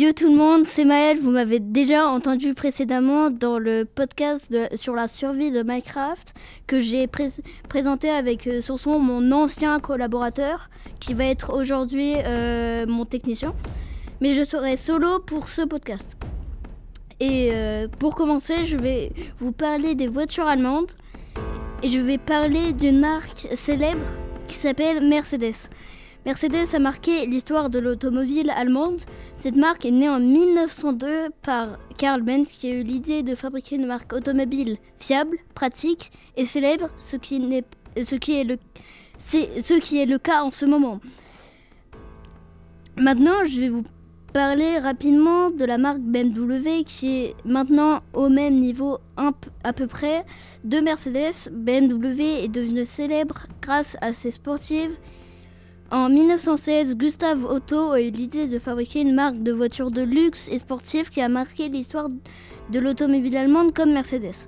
Yo tout le monde, c'est Maël. Vous m'avez déjà entendu précédemment dans le podcast sur la survie de Minecraft que j'ai présenté avec euh, sur son mon ancien collaborateur qui va être aujourd'hui euh, mon technicien. Mais je serai solo pour ce podcast. Et euh, pour commencer, je vais vous parler des voitures allemandes et je vais parler d'une marque célèbre qui s'appelle Mercedes. Mercedes a marqué l'histoire de l'automobile allemande. Cette marque est née en 1902 par Karl Benz qui a eu l'idée de fabriquer une marque automobile fiable, pratique et célèbre, ce qui, est, le, est le cas en ce moment. Maintenant, je vais vous parler rapidement de la marque BMW qui est maintenant au même niveau à peu près de Mercedes. BMW est devenue célèbre grâce à ses sportives en 1916, Gustave Otto a eu l'idée de fabriquer une marque de voitures de luxe et sportives qui a marqué l'histoire de l'automobile allemande comme Mercedes.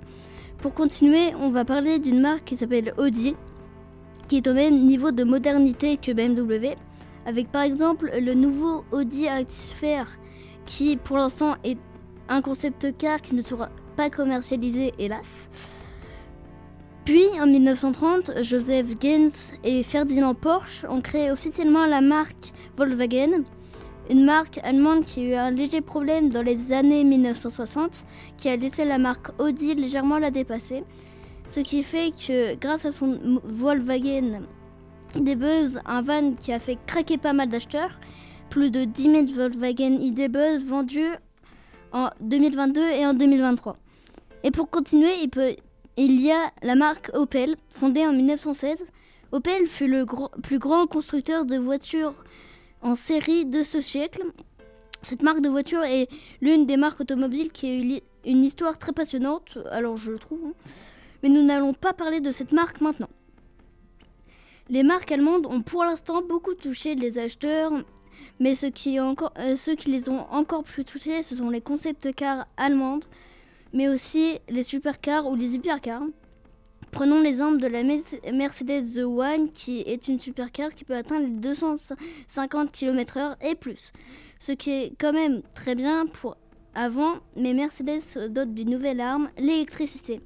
Pour continuer, on va parler d'une marque qui s'appelle Audi, qui est au même niveau de modernité que BMW, avec par exemple le nouveau Audi Active qui pour l'instant est un concept car qui ne sera pas commercialisé hélas. Puis, en 1930, Joseph Gaines et Ferdinand Porsche ont créé officiellement la marque Volkswagen, une marque allemande qui a eu un léger problème dans les années 1960, qui a laissé la marque Audi légèrement la dépasser. Ce qui fait que, grâce à son Volkswagen ID-Buzz, un van qui a fait craquer pas mal d'acheteurs, plus de 10 000 Volkswagen ID-Buzz vendus en 2022 et en 2023. Et pour continuer, il peut il y a la marque Opel, fondée en 1916. Opel fut le plus grand constructeur de voitures en série de ce siècle. Cette marque de voiture est l'une des marques automobiles qui a eu une histoire très passionnante, alors je le trouve. Hein. Mais nous n'allons pas parler de cette marque maintenant. Les marques allemandes ont pour l'instant beaucoup touché les acheteurs, mais ceux qui, encore, euh, ceux qui les ont encore plus touchés, ce sont les concept cars allemandes, mais aussi les supercars ou les hypercars. Prenons l'exemple de la Mercedes The One qui est une supercar qui peut atteindre les 250 km/h et plus. Ce qui est quand même très bien pour avant, mais Mercedes dote d'une nouvelle arme, l'électricité.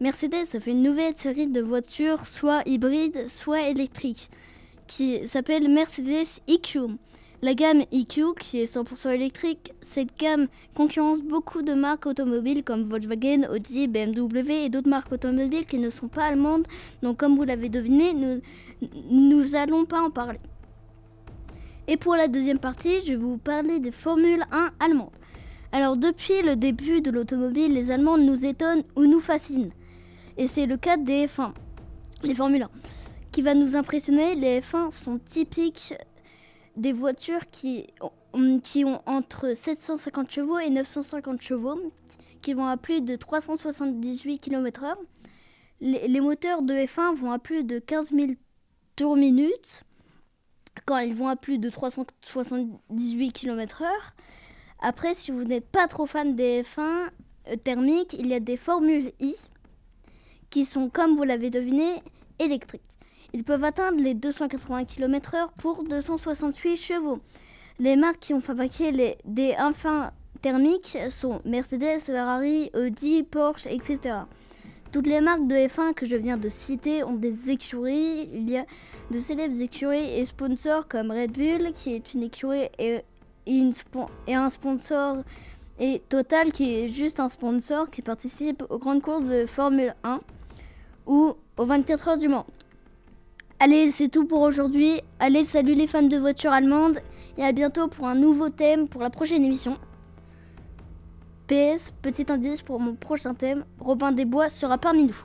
Mercedes a fait une nouvelle série de voitures, soit hybrides, soit électriques, qui s'appelle Mercedes EQ. La gamme EQ, qui est 100% électrique, cette gamme concurrence beaucoup de marques automobiles comme Volkswagen, Audi, BMW et d'autres marques automobiles qui ne sont pas allemandes. Donc comme vous l'avez deviné, nous nous allons pas en parler. Et pour la deuxième partie, je vais vous parler des Formule 1 allemandes. Alors depuis le début de l'automobile, les Allemands nous étonnent ou nous fascinent. Et c'est le cas des F1, les Formule 1, qui va nous impressionner. Les F1 sont typiques des voitures qui, qui ont entre 750 chevaux et 950 chevaux, qui vont à plus de 378 km/h. Les, moteurs de F1 vont à plus de 15 000 tours minute quand ils vont à plus de 378 km/h. Après, si vous n'êtes pas trop fan des F1 euh, thermiques, il y a des Formules I qui sont, comme vous l'avez deviné, électriques. Ils peuvent atteindre les 280 km/h pour 268 chevaux. Les marques qui ont fabriqué les, des infins thermiques sont Mercedes, Ferrari, Audi, Porsche, etc. Toutes les marques de F1 que je viens de citer ont des écuries. Il y a de célèbres écuries et sponsors comme Red Bull, qui est une écurie et, un sponsor, et Total, qui est juste un sponsor qui participe aux grandes courses de Formule 1 ou aux 24 heures du Mans. Allez, c'est tout pour aujourd'hui. Allez, salut les fans de voitures allemandes et à bientôt pour un nouveau thème pour la prochaine émission. PS, petit indice pour mon prochain thème, Robin des Bois sera parmi nous.